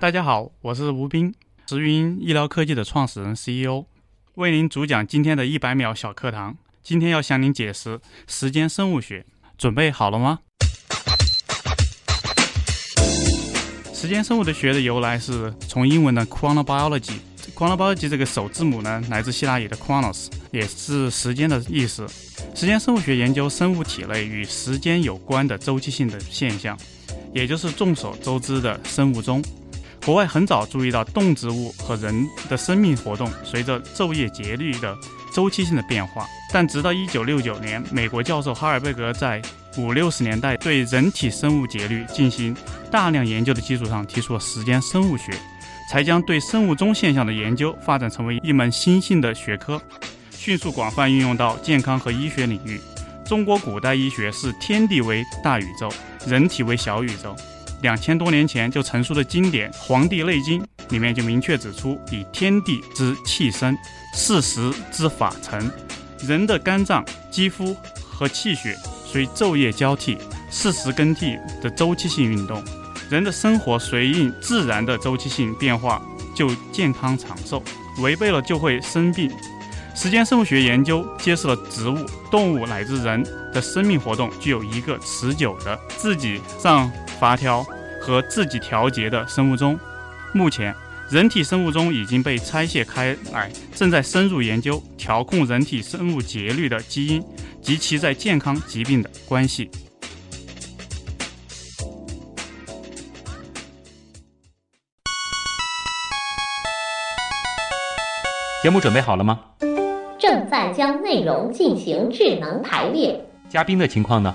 大家好，我是吴斌，石云医疗科技的创始人 CEO，为您主讲今天的一百秒小课堂。今天要向您解释时间生物学，准备好了吗？时间生物的学的由来是从英文的 chronobiology。chronobiology 这个首字母呢，来自希腊语的 chronos，也是时间的意思。时间生物学研究生物体内与时间有关的周期性的现象，也就是众所周知的生物钟。国外很早注意到动植物和人的生命活动随着昼夜节律的周期性的变化，但直到1969年，美国教授哈尔贝格在五六十年代对人体生物节律进行大量研究的基础上，提出了时间生物学，才将对生物钟现象的研究发展成为一门新兴的学科，迅速广泛运用到健康和医学领域。中国古代医学视天地为大宇宙，人体为小宇宙。两千多年前就成书的经典《黄帝内经》里面就明确指出：以天地之气生，四时之法成。人的肝脏、肌肤和气血随昼夜交替、四时更替的周期性运动，人的生活随应自然的周期性变化，就健康长寿；违背了就会生病。时间生物学研究揭示了植物、动物乃至人的生命活动具有一个持久的自己上发条和自己调节的生物钟。目前，人体生物钟已经被拆卸开来，正在深入研究调控人体生物节律的基因及其在健康疾病的关系。节目准备好了吗？正在将内容进行智能排列。嘉宾的情况呢？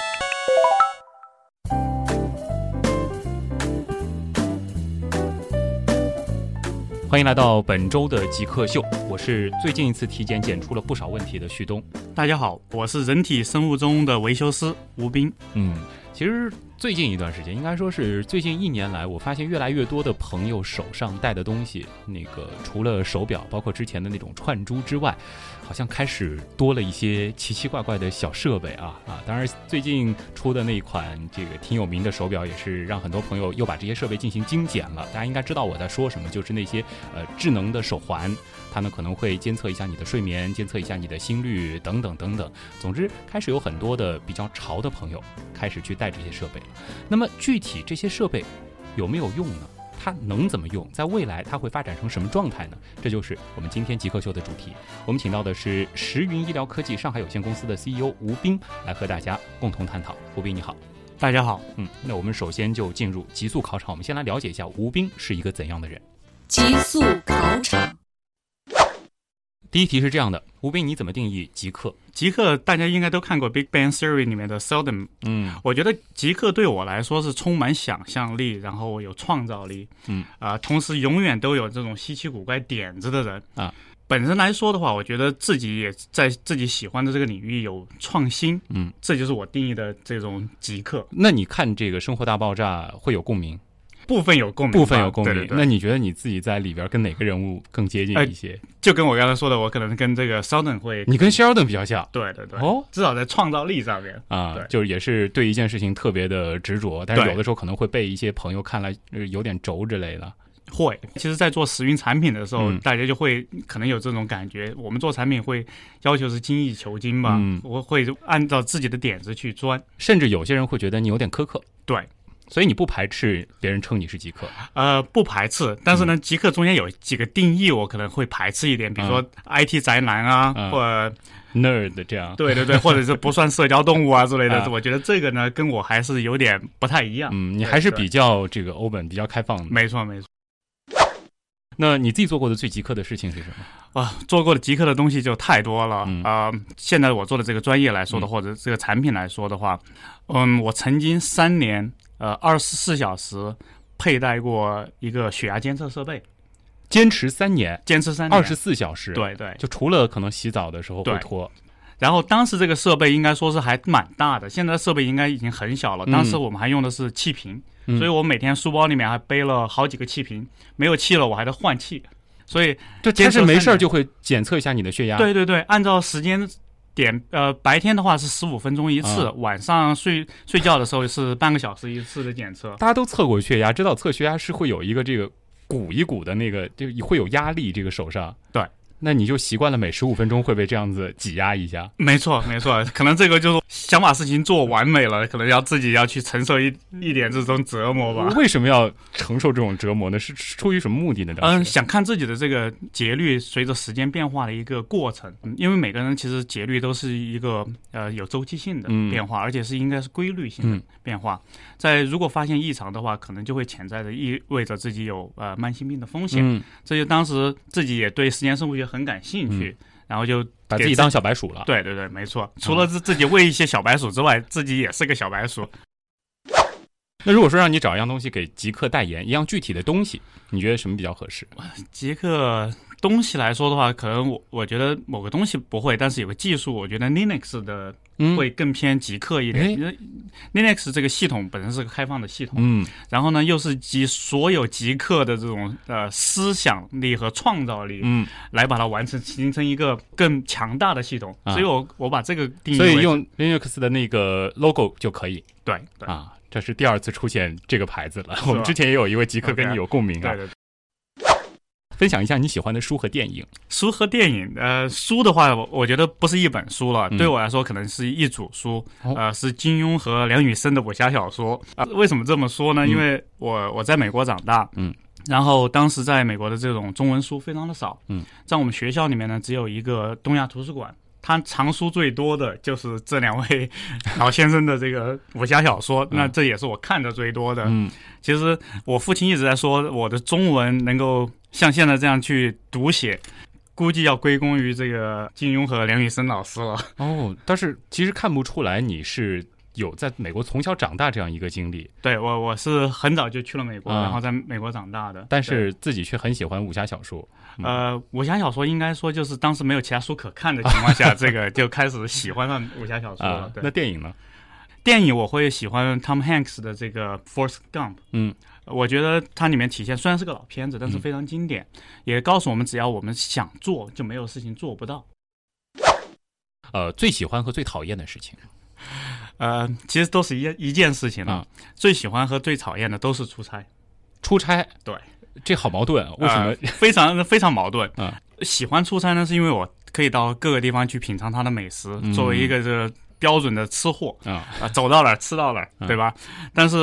欢迎来到本周的极客秀，我是最近一次体检检出了不少问题的旭东。大家好，我是人体生物钟的维修师吴斌。嗯，其实最近一段时间，应该说是最近一年来，我发现越来越多的朋友手上戴的东西，那个除了手表，包括之前的那种串珠之外，好像开始多了一些奇奇怪怪的小设备啊啊！当然，最近出的那一款这个挺有名的手表，也是让很多朋友又把这些设备进行精简了。大家应该知道我在说什么，就是那些呃智能的手环，它呢可能会监测一下你的睡眠，监测一下你的心率等等等等。总之，开始有很多的比较潮的朋友开始去带这些设备了。那么具体这些设备有没有用呢？它能怎么用？在未来它会发展成什么状态呢？这就是我们今天极客秀的主题。我们请到的是石云医疗科技上海有限公司的 CEO 吴斌来和大家共同探讨。吴斌你好，大家好。嗯，那我们首先就进入极速考场。我们先来了解一下吴斌是一个怎样的人。极速考场。第一题是这样的，吴斌你怎么定义极客？极客大家应该都看过《Big Bang Theory》里面的 Sheldon。嗯我觉得极客对我来说是充满想象力，然后有创造力，嗯啊、同时永远都有这种稀奇古怪点子的人啊。本身来说的话，我觉得自己也在自己喜欢的这个领域有创新，嗯，这就是我定义的这种极客。那你看这个《生活大爆炸》会有共鸣？部分有共鸣，部分有共鸣。对对对那你觉得你自己在里边跟哪个人物更接近一些？就跟我刚才说的，我可能跟这个 Sheldon 会，你跟 Sheldon 比较像对对对，哦至少在创造力上面，啊，就是也是对一件事情特别的执着，但是有的时候可能会被一些朋友看来呃有点轴之类的。会。其实，在做时运产品的时候，嗯大家就会可能有这种感觉。我们做产品会要求是精益求精吧，嗯我会按照自己的点子去钻。甚至有些人会觉得你有点苛刻，对，所以你不排斥别人称你是极客。呃，不排斥，但是呢，极客中间有几个定义，我可能会排斥一点，比如说 IT 宅男啊，嗯或者 nerd 这样，对对对，或者是不算社交动物啊之类的。啊 我觉得这个呢，跟我还是有点不太一样。嗯，你还是比较这个 open，比较开放的。没错没错。那你自己做过的最极客的事情是什么？啊，做过的极客的东西就太多了嗯啊、现在我做的这个专业来说的，嗯或者这个产品来说的话，嗯，我曾经三年呃二十四小时佩戴过一个血压监测设备，坚持三年，坚持三年，二十四小时，，对对。就除了可能洗澡的时候会脱，然后当时这个设备应该说是还蛮大的，现在设备应该已经很小了。嗯。当时我们还用的是气瓶，嗯。所以我每天书包里面还背了好几个气瓶，没有气了我还得换气。所以这坚持没事儿就会检测一下你的血压，，对对对，按照时间点，呃，白天的话是十五分钟一次，啊晚上睡睡觉的时候是半个小时一次的检测。大家都测过血压，知道测血压是会有一个这个鼓一鼓的那个，就会有压力，这个手上，对。那你就习惯了每十五分钟会被这样子挤压一下，没错，没错，可能这个就是想把事情做完美了，可能要自己要去承受一一点这种折磨吧。为什么要承受这种折磨呢？是是出于什么目的呢？当嗯，想看自己的这个节律随着时间变化的一个过程，嗯因为每个人其实节律都是一个呃有周期性的嗯变化，而且是应该是规律性嗯的变化。在如果发现异常的话，可能就会潜在的意味着自己有呃慢性病的风险。嗯，这就当时自己也对时间生物学很感兴趣，然后就自把自己当小白鼠了。对对对，没错。除了自自己喂一些小白鼠之外，自己也是个小白鼠。那如果说让你找一样东西给极客代言，一样具体的东西，你觉得什么比较合适？极客东西来说的话，可能我我觉得某个东西不会，但是有个技术，我觉得 Linux 的嗯，会更偏极客一点。因为 Linux 这个系统本身是个开放的系统，嗯然后呢又是集所有极客的这种呃思想力和创造力，嗯，来把它完成，形成一个更强大的系统。啊所以我我把这个定义为所以用 Linux 的那个 logo 就可以对对啊。这是第二次出现这个牌子了。我们之前也有一位极客跟你有共鸣啊，对对。分享一下你喜欢的书和电影。书和电影，呃，书的话，我我觉得不是一本书了，嗯对我来说可能是一组书，哦呃，是金庸和梁羽生的武侠小说。啊、为什么这么说呢？嗯因为我我在美国长大，嗯，然后当时在美国的这种中文书非常的少，嗯，在我们学校里面呢，只有一个东亚图书馆。它藏书最多的就是这两位 老先生的这个武侠小说，那这也是我看的最多的。嗯其实我父亲一直在说，我的中文能够像现在这样去读写，估计要归功于这个金庸和梁羽生老师了。哦，但是其实看不出来你是有在美国从小长大这样一个经历，对我，我是很早就去了美国，啊然后在美国长大的。但是自己却很喜欢武侠小说。对，呃，武侠小说应该说就是当时没有其他书可看的情况下，这个就开始喜欢上武侠小说了那，电影呢？电影我会喜欢 Tom Hanks 的这个《Forrest Gump》。嗯，我觉得它里面体现虽然是个老片子，但是非常经典，也告诉我们只要我们想做，就没有事情做不到。呃，最喜欢和最讨厌的事情。呃，其实都是一一件事情了。啊最喜欢和最讨厌的都是出差，出差，对，这好矛盾啊！为什么呃？非常非常矛盾。啊喜欢出差呢，是因为我可以到各个地方去品尝它的美食，嗯作为一个这个标准的吃货啊，啊、走到哪儿吃到哪儿，嗯对吧？但是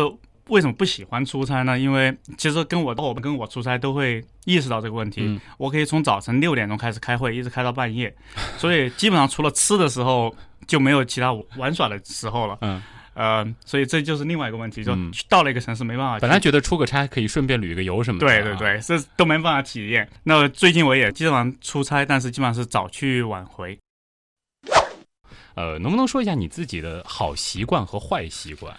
为什么不喜欢出差呢？因为其实跟我伙伴跟我出差都会意识到这个问题。嗯我可以从早晨六点钟开始开会，一直开到半夜，所以基本上除了吃的时候就没有其他玩耍的时候了。嗯，呃，所以这就是另外一个问题，就嗯到了一个城市没办法去。本来觉得出个差可以顺便旅个游什么的。啊，对对对，这都没办法体验。那最近我也基本上出差，但是基本上是早去晚回。呃，能不能说一下你自己的好习惯和坏习惯？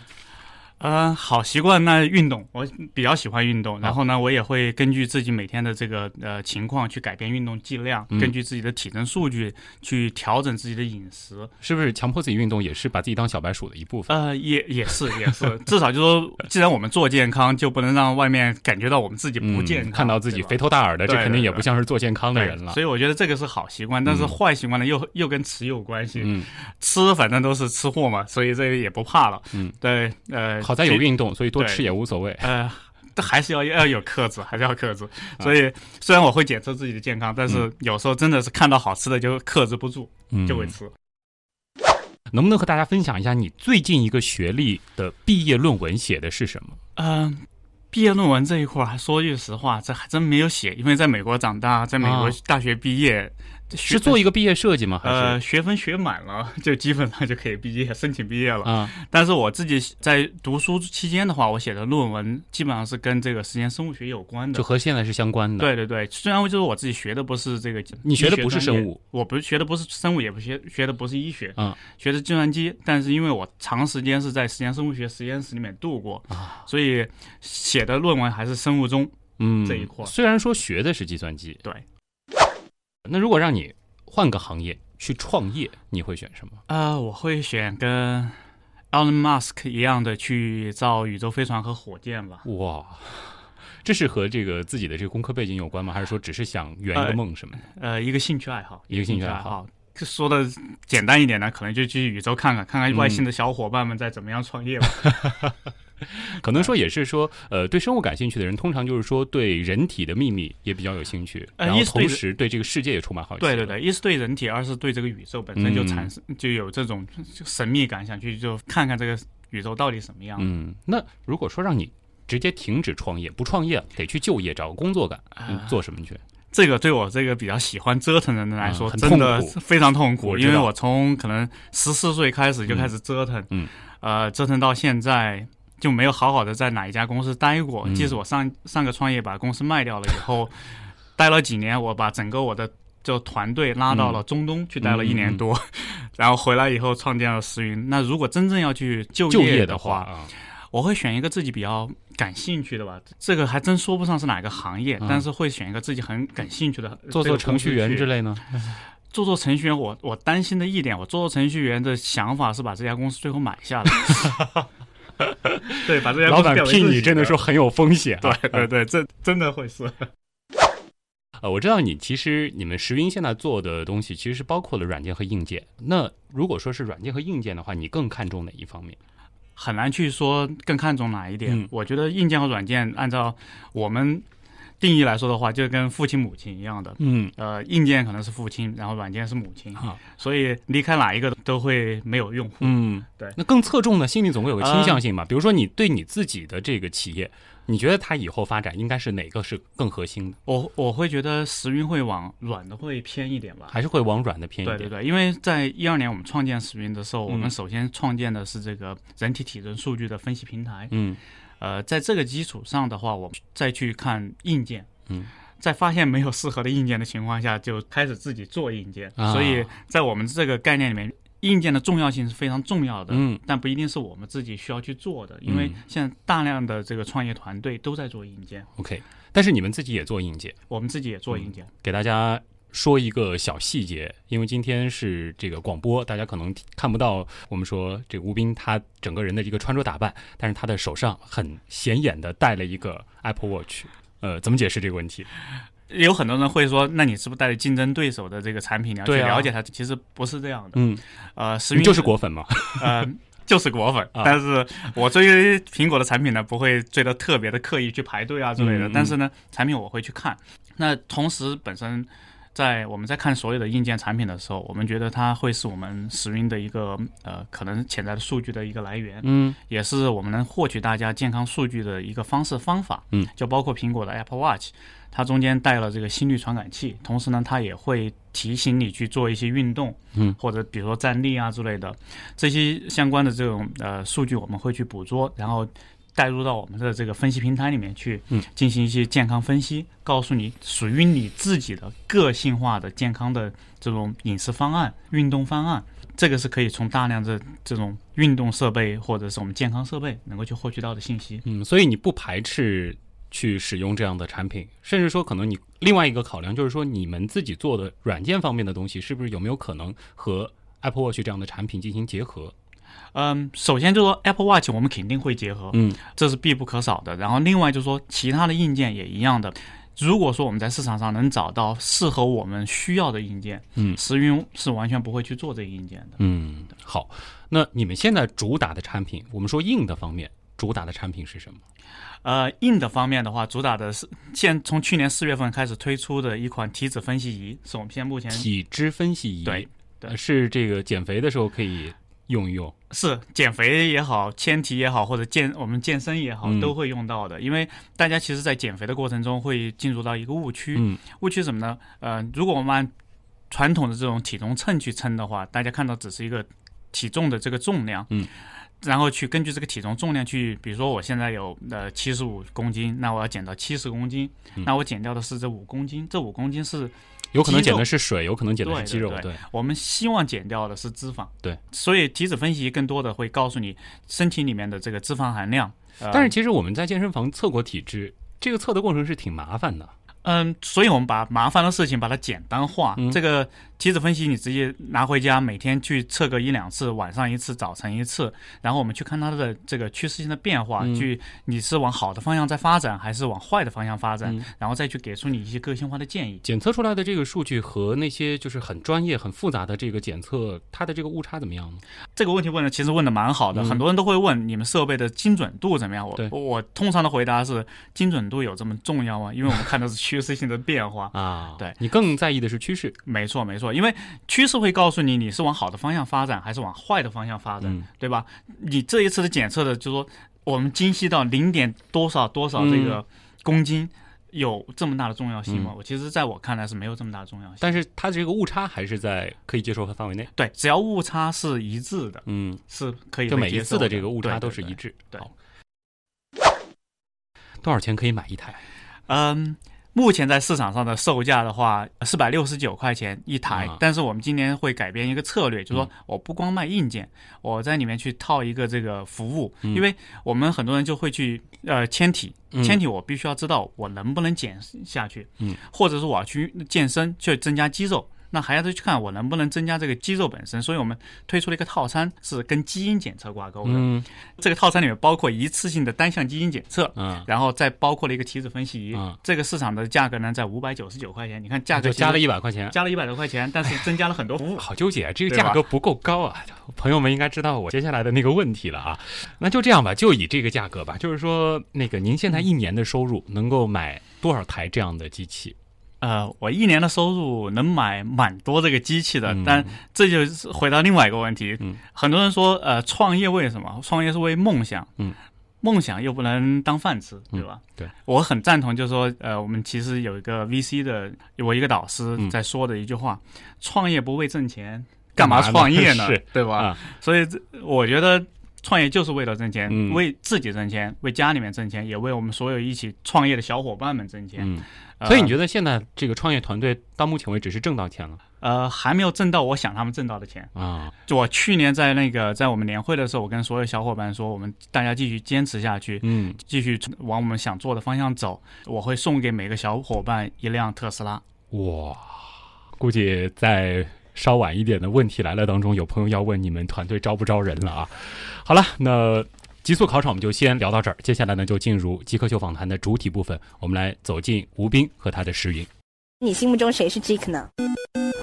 呃，好习惯那运动，我比较喜欢运啊动。然后呢，我也会根据自己每天的这个呃情况去改变运动剂量，嗯根据自己的体征数据去调整自己的饮食。是不是强迫自己运动也是把自己当小白鼠的一部分？呃，也也是也是，至少就说，既然我们做健康，就不能让外面感觉到我们自己不健康，嗯看到自己肥头大耳的，这肯定也不像是做健康的人了。所以我觉得这个是好习惯，但是嗯坏习惯呢，又又跟吃有关系。嗯，吃反正都是吃货嘛，所以这个也不怕了。嗯，对，呃，好在有运动，所以多吃也无所谓。呃，这还是要要有克制，还是要克制。啊所以虽然我会检测自己的健康，但是有时候真的是看到好吃的就克制不住，嗯，就会吃。能不能和大家分享一下你最近一个学历的毕业论文写的是什么？嗯、毕业论文这一块儿，说句实话，这还真没有写，因为在美国长大，在美国啊大学毕业，学是做一个毕业设计吗？还呃是学分学满了，就基本上就可以毕业申请毕业了。啊但是我自己在读书期间的话，我写的论文基本上是跟这个实验生物学有关的就。和现在是相关的？，对对对，虽然就是我自己学的不是这个，你学的不是生物，我不是学的不是生物，也不学学的不是医学，嗯，学的计算机。但是因为我长时间是在实验生物学实验室里面度过，啊所以写的论文还是生物钟。嗯，这一块虽然说学的是计算机，对。那如果让你换个行业去创业，你会选什么？呃，我会选跟 Elon Musk 一样的去造宇宙飞船和火箭吧。哇，这是和这个自己的这个工科背景有关吗？还是说只是想圆一个梦什么的？呃，一个兴趣爱好，一个兴趣爱爱好。说的简单一点呢，可能就去宇宙看看，看看外星的小伙伴们在怎么样创业吧。可能说也是说，呃，对生物感兴趣的人，通常就是说对人体的秘密也比较有兴趣，呃然后同时对这个世界也充满好奇。对对对，一是对人体，二是对这个宇宙本身就嗯产生、就有这种神秘感，想去就看看这个宇宙到底什么样。嗯，那如果说让你直接停止创业，不创业了，得去就业找个工作干，做什么去？这个对我这个比较喜欢折腾的人来说，真的非常痛苦，因为我从可能十四岁开始就开始折腾，嗯。呃，折腾到现在就没有好好的在哪一家公司待过。嗯。即使我上上个创业把公司卖掉了以后，待了几年，我把整个我的就团队拉到了中东去待了一年多，然后回来以后创建了石云。那如果真正要去就就业的话啊，我会选一个自己比较感兴趣的吧，这个还真说不上是哪个行业，嗯但是会选一个自己很感兴趣的，做做程序员之类。呢？做做程序员，我我担心的一点，我做做程序员的想法是把这家公司最后买下来。对，把这家公司老板聘你真的说很有风险、啊。对对对，这真的会是。呃，我知道你其实你们石云现在做的东西其实是包括了软件和硬件。那如果说是软件和硬件的话，你更看重哪一方面？很难去说更看重哪一点。嗯我觉得硬件和软件，按照我们定义来说的话，就跟父亲母亲一样的。嗯，呃，硬件可能是父亲，然后软件是母亲，啊所以离开哪一个都会没有用户。嗯，对那更侧重的心里总会有个倾向性嘛。比如说你对你自己的这个企业，你觉得它以后发展应该是哪个是更核心的，我我会觉得时运会往软的会偏一点吧。还是会往软的偏一点？对对对，因为在一二年我们创建时运的时候，我嗯们首先创建的是这个人体体征数据的分析平台。嗯呃，在这个基础上的话，我们再去看硬件。嗯，在发现没有适合的硬件的情况下，就开始自己做硬件。啊所以在我们这个概念里面，硬件的重要性是非常重要的。嗯但不一定是我们自己需要去做的，因为嗯现在大量的这个创业团队都在做硬件，，OK。但是你们自己也做硬件，我们自己也做硬件。给大家说一个小细节，因为今天是这个广播，大家可能看不到我们说这个吴斌他整个人的一个穿着打扮，但是他的手上很显眼的戴了一个 Apple Watch。呃，怎么解释这个问题？有很多人会说，那你是不是带着竞争对手的这个产品，你要去了解它？其实不是这样的。嗯，呃，时运你就是果粉嘛。呃，就是果粉，啊但是我追苹果的产品呢，不会追得特别的刻意去排队啊之类的。嗯嗯但是呢，产品我会去看。那同时，本身在我们在看所有的硬件产品的时候，我们觉得它会是我们使用的一个呃可能潜在的数据的一个来源，嗯也是我们能获取大家健康数据的一个方式方法。嗯，就包括苹果的 Apple Watch。它中间带了这个心率传感器，同时呢，它也会提醒你去做一些运动，嗯，或者比如说站立啊之类的，这些相关的这种呃数据我们会去捕捉，然后带入到我们的这个分析平台里面去，嗯，进行一些健康分析，告诉你属于你自己的个性化的健康的这种饮食方案、运动方案。这个是可以从大量的这种运动设备或者是我们健康设备能够去获取到的信息。嗯，所以你不排斥去使用这样的产品，甚至说可能你另外一个考量就是说，你们自己做的软件方面的东西，是不是有没有可能和 Apple Watch 这样的产品进行结合？嗯，首先就说 Apple Watch 我们肯定会结合，嗯这是必不可少的。然后另外就是说其他的硬件也一样的。如果说我们在市场上能找到适合我们需要的硬件，嗯石云是完全不会去做这个硬件的。嗯，好，那你们现在主打的产品，我们说硬的方面，主打的产品是什么？呃，硬的方面的话，主打的是现从去年四月份开始推出的一款体脂分析仪，是我们现在目前体脂分析仪，对是这个减肥的时候可以用一用。是减肥也好，纤体也好，或者健我们健身也好，嗯都会用到的。因为大家其实，在减肥的过程中会进入到一个误区，嗯误区是什么呢？呃，如果我们按传统的这种体重秤去称的话，大家看到只是一个体重的这个重量，嗯，然后去根据这个体重重量去，比如说我现在有呃七十五公斤，那我要减到七十公斤，嗯那我减掉的是这五公斤，这五公斤是有可能减的是水，有可能减的是肌肉，对。对，我们希望减掉的是脂肪，对，所以体脂分析更多的会告诉你身体里面的这个脂肪含量，呃、但是其实我们在健身房测过体脂，这个测的过程是挺麻烦的。嗯，所以我们把麻烦的事情把它简单化。嗯。这个体脂分析你直接拿回家，每天去测个一两次，晚上一次，早晨一次，然后我们去看它的这个趋势性的变化，嗯去你是往好的方向在发展，还是往坏的方向发展，嗯然后再去给出你一些个性化的建议。检测出来的这个数据和那些就是很专业、很复杂的这个检测，它的这个误差怎么样呢？这个问题问的其实问的蛮好的，嗯很多人都会问你们设备的精准度怎么样。我我通常的回答是精准度有这么重要吗？因为我们看的是趋势性的变化。啊，对你更在意的是趋势。没错，没错，因为趋势会告诉你你是往好的方向发展，还是往坏的方向发展，嗯对吧？你这一次的检测的，就是说我们精细到零点多少多少这个公斤，有这么大的重要性吗？嗯我其实在我看来是没有这么大的重要性。但是它这个误差还是在可以接受的范围内。对，只要误差是一致的，嗯，是可以就每一次的这个误差都是对对一致。对多少钱可以买一台？嗯，目前在市场上的售价的话，四百六十九块钱一台。啊。但是我们今年会改变一个策略，就是说嗯。我不光卖硬件，我在里面去套一个这个服务，嗯。因为我们很多人就会去呃纤体，嗯。纤体我必须要知道我能不能减下去，嗯，或者是我要去健身去增加肌肉。那还要再去看我能不能增加这个肌肉本身，所以我们推出了一个套餐，是跟基因检测挂钩的。嗯这个套餐里面包括一次性的单项基因检测，嗯，然后再包括了一个体脂分析仪，嗯这个市场的价格呢在五百九十九块钱。你看价格就加了一一百块钱。加了一百多块钱，但是增加了很多服务。好纠结，这个价格不够高啊！朋友们应该知道我接下来的那个问题了啊。那就这样吧，就以这个价格吧。就是说，那个您现在一年的收入能够买多少台这样的机器？呃，我一年的收入能买蛮多这个机器的，嗯但这就是回到另外一个问题。嗯很多人说，呃，创业为什么？创业是为梦想。嗯。梦想又不能当饭吃，对吧？对，我很赞同，就是说，呃，我们其实有一个 VC 的，我一个导师嗯在说的一句话：创业不为挣钱，干嘛创业呢？是对吧？啊所以这我觉得创业就是为了挣钱，嗯为自己挣钱，为家里面挣钱，也为我们所有一起创业的小伙伴们挣钱。嗯，呃所以你觉得现在这个创业团队到目前为止是挣到钱了呃还没有挣到我想他们挣到的钱。啊？就我去年在那个在我们年会的时候，我跟所有小伙伴说，我们大家继续坚持下去，嗯，继续往我们想做的方向走。我会送给每个小伙伴一辆特斯拉。哇，估计在稍晚一点的问题来了当中，有朋友要问你们团队招不招人了啊？好了，那极速考场我们就先聊到这儿，接下来呢就进入极客秀访谈的主体部分，我们来走进吴斌和他的石云。你心目中谁是 Jake 呢？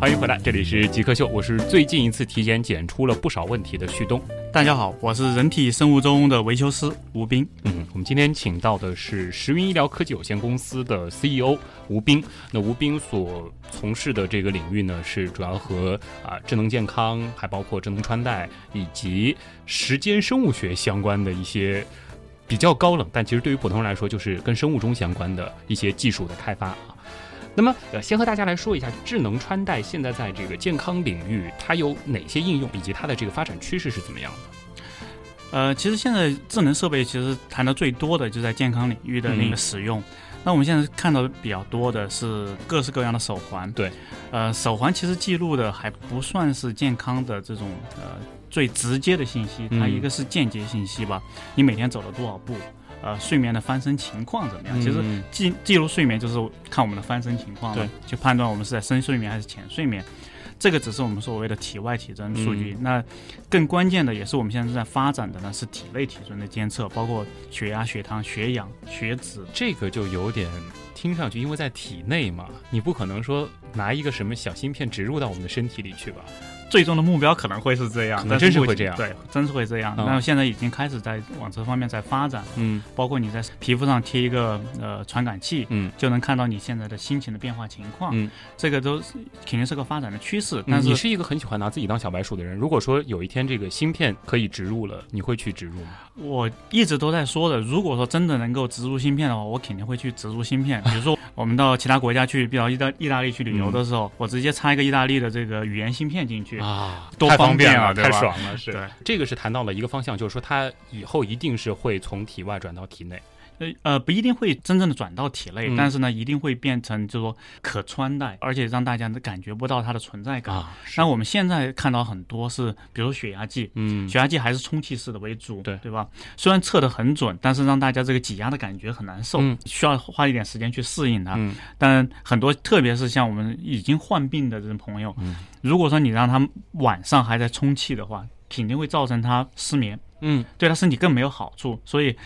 欢迎回来，这里是极客秀，我是最近一次体检检出了不少问题的旭东。大家好，我是人体生物钟的维修师吴斌。嗯，我们今天请到的是石云医疗科技有限公司的 CEO 吴斌。那吴斌所从事的这个领域呢，是主要和啊、智能健康，还包括智能穿戴以及时间生物学相关的一些比较高冷，但其实对于普通人来说，就是跟生物钟相关的一些技术的开发啊。那么，呃，先和大家来说一下智能穿戴现在在这个健康领域它有哪些应用，以及它的这个发展趋势是怎么样的？呃，其实现在智能设备其实谈的最多的就在健康领域的那嗯个使用。那我们现在看到比较多的是各式各样的手环。对，呃，手环其实记录的还不算是健康的这种呃最直接的信息，它嗯一个是间接信息吧，你每天走了多少步，呃，睡眠的翻身情况怎么样？其实嗯记记录睡眠就是看我们的翻身情况嘛，对，就判断我们是在深睡眠还是浅睡眠。这个只是我们所谓的体外体征数据，嗯那更关键的也是我们现在正在发展的呢，是体内体征的监测，包括血压、血糖、血氧、血脂。这个就有点听上去，因为在体内嘛，你不可能说拿一个什么小芯片植入到我们的身体里去吧？最终的目标可能会是这样，可能真是会这样对，真是会这样。嗯那现在已经开始在往这方面在发展，嗯包括你在皮肤上贴一个呃传感器，嗯就能看到你现在的心情的变化情况。嗯，这个都是肯定是个发展的趋势。嗯但是你是一个很喜欢拿自己当小白鼠的人。如果说有一天这个芯片可以植入了，你会去植入吗？我一直都在说的，如果说真的能够植入芯片的话，我肯定会去植入芯片。比如说，我们到其他国家去，比如意大意大利去旅游的时候，我直接插一个意大利的这个语言芯片进去啊，多太方方便了，太爽了，是对。这个是谈到了一个方向，就是说它以后一定是会从体外转到体内。呃呃，不一定会真正的转到体内，嗯但是呢，一定会变成就是说可穿戴，而且让大家感觉不到它的存在感。啊，那我们现在看到很多是，比如说血压计，嗯血压计还是充气式的为主，对对吧？虽然测得很准，但是让大家这个挤压的感觉很难受，嗯需要花一点时间去适应它。嗯但很多，特别是像我们已经患病的这种朋友，嗯如果说你让他晚上还在充气的话，肯定会造成他失眠，嗯对他身体更没有好处。所以，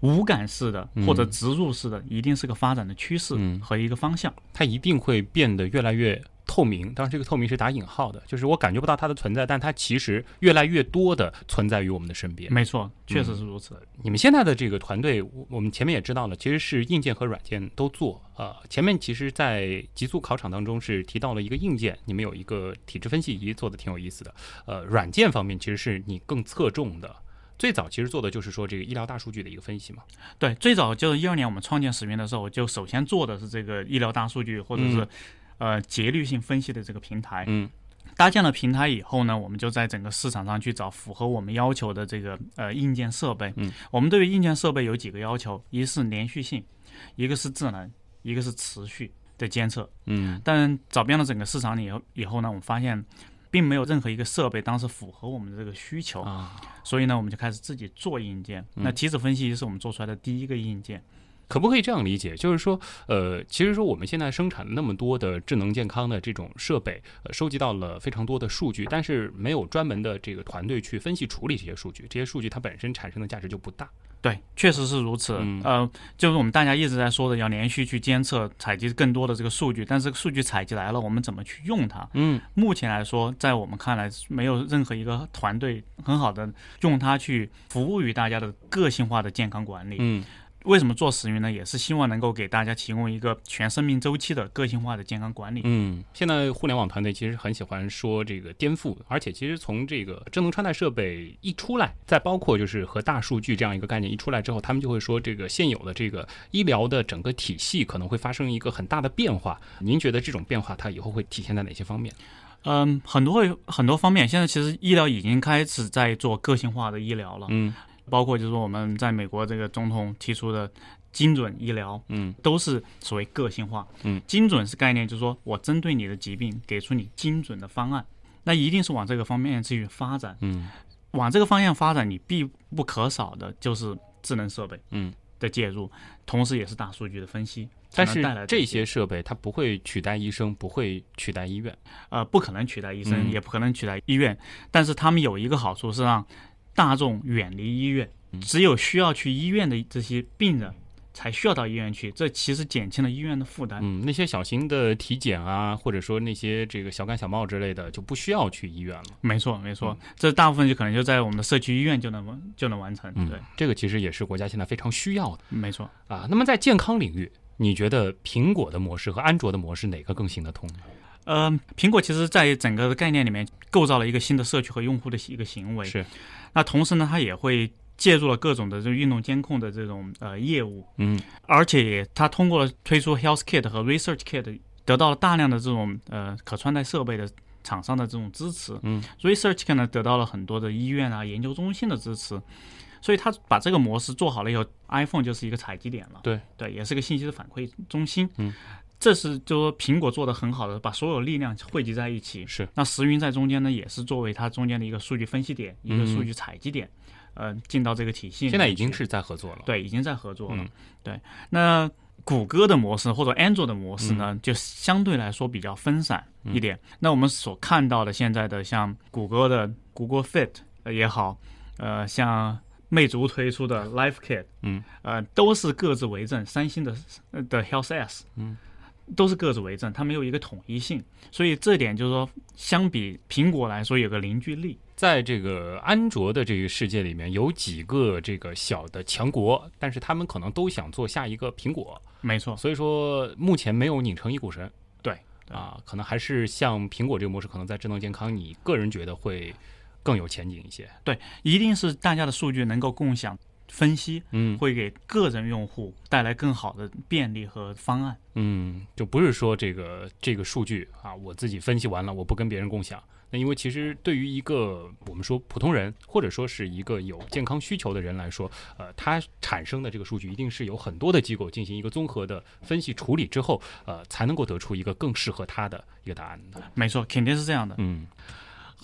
无感式的嗯或者植入式的，一定是个发展的趋势嗯和一个方向。它一定会变得越来越透明。当然，这个透明是打引号的，就是我感觉不到它的存在，但它其实越来越多的存在于我们的身边。没错，确实是如此。你们现在的这个团队，我我们前面也知道了，其实是硬件和软件都做。呃，前面其实，在极速考场当中是提到了一个硬件，你们有一个体质分析仪做的挺有意思的。呃，软件方面其实是你更侧重的。最早其实做的就是说这个医疗大数据的一个分析嘛。对，最早就是一二年我们创建使命的时候，就首先做的是这个医疗大数据或者是、呃节律性分析的这个平台。嗯搭建了平台以后呢，我们就在整个市场上去找符合我们要求的这个呃硬件设备。嗯，我们对于硬件设备有几个要求，一是连续性，一个是智能，一个是持续的监测。嗯但找遍了整个市场以后以后呢，我们发现并没有任何一个设备当时符合我们的这个需求。啊，所以呢，我们就开始自己做硬件。嗯那体脂分析仪是我们做出来的第一个硬件。可不可以这样理解？就是说，呃，其实说我们现在生产那么多的智能健康的这种设备，呃，收集到了非常多的数据，但是没有专门的这个团队去分析处理这些数据，这些数据它本身产生的价值就不大。对，确实是如此。嗯呃，就是我们大家一直在说的，要连续去监测、采集更多的这个数据。但是数据采集来了，我们怎么去用它？嗯目前来说，在我们看来，没有任何一个团队很好的用它去服务于大家的个性化的健康管理。嗯为什么做时云呢？也是希望能够给大家提供一个全生命周期的个性化的健康管理。嗯，现在互联网团队其实很喜欢说这个颠覆，而且其实从这个智能穿戴设备一出来，再包括就是和大数据这样一个概念一出来之后，他们就会说这个现有的这个医疗的整个体系可能会发生一个很大的变化。您觉得这种变化它以后会体现在哪些方面？嗯，很多会很多方面，现在其实医疗已经开始在做个性化的医疗了。嗯包括就是说我们在美国这个总统提出的精准医疗，嗯都是所谓个性化。嗯，精准是概念，就是说我针对你的疾病给出你精准的方案，那一定是往这个方面去发展。嗯往这个方向发展，你必不可少的就是智能设备嗯。的介入，同时也是大数据的分析。但是这些些设备它不会取代医生，不会取代医院。呃，不可能取代医生，嗯也不可能取代医院，但是他们有一个好处是让大众远离医院，嗯只有需要去医院的这些病人才需要到医院去，这其实减轻了医院的负担。嗯，那些小型的体检啊，或者说那些这个小感小冒之类的，就不需要去医院了。没错，没错，这大部分就可能就在我们的社区医院就能完就能完成。嗯，对，这个其实也是国家现在非常需要的没错。啊。那么在健康领域，你觉得苹果的模式和安卓的模式哪个更行得通呢？呃，苹果其实在整个的概念里面构造了一个新的社区和用户的一个行为。是，那同时呢，它也会介入了各种的这个运动监控的这种呃业务，嗯而且它通过了推出 Health Kit 和 Research Kit，得到了大量的这种呃可穿戴设备的厂商的这种支持。嗯 Research Kit 呢得到了很多的医院啊、研究中心的支持，所以它把这个模式做好了以后，iPhone 就是一个采集点了。对对，也是个信息的反馈中心。嗯，这是就说苹果做的很好的，把所有力量汇集在一起。是，那石云在中间呢，也是作为它中间的一个数据分析点，一个数据采集点，呃，进到这个体系现在已经是在合作了。对，已经在合作了。嗯对，那谷歌的模式或者 Android 的模式嗯呢，就相对来说比较分散一点。那我们所看到的现在的像谷歌的 Google Fit 呃也好，呃，像魅族推出的 Life Kit，嗯，呃，都是各自为政。三星的呃的 Health S，嗯，都是各自为政，它没有一个统一性，所以这点就是说，相比苹果来说，有个凝聚力。在这个安卓的这个世界里面，有几个这个小的强国，但是他们可能都想做下一个苹果，没错。所以说目前没有拧成一股绳。对啊，可能还是像苹果这个模式，可能在智能健康，你个人觉得会更有前景一些。对，一定是大家的数据能够共享。分析，嗯，会给个人用户带来更好的便利和方案，嗯，就不是说这个这个数据啊，我自己分析完了，我不跟别人共享。那因为其实对于一个我们说普通人，或者说是一个有健康需求的人来说，呃，它产生的这个数据一定是有很多的机构进行一个综合的分析处理之后，呃，才能够得出一个更适合他的一个答案的。没错，肯定是这样的，嗯。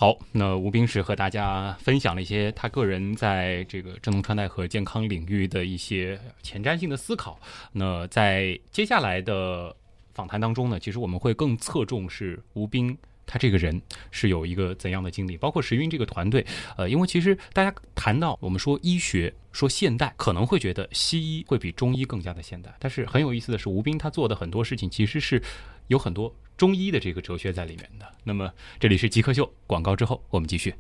好，那吴斌是和大家分享了一些他个人在这个智能穿戴和健康领域的一些前瞻性的思考。那在接下来的访谈当中呢，其实我们会更侧重是吴斌他这个人是有一个怎样的经历，包括石云这个团队。呃，因为其实大家谈到我们说医学说现代，可能会觉得西医会比中医更加的现代，但是很有意思的是，吴斌他做的很多事情其实是有很多。中医的这个哲学在里面的。那么这里是极客秀广告之后，我们继续。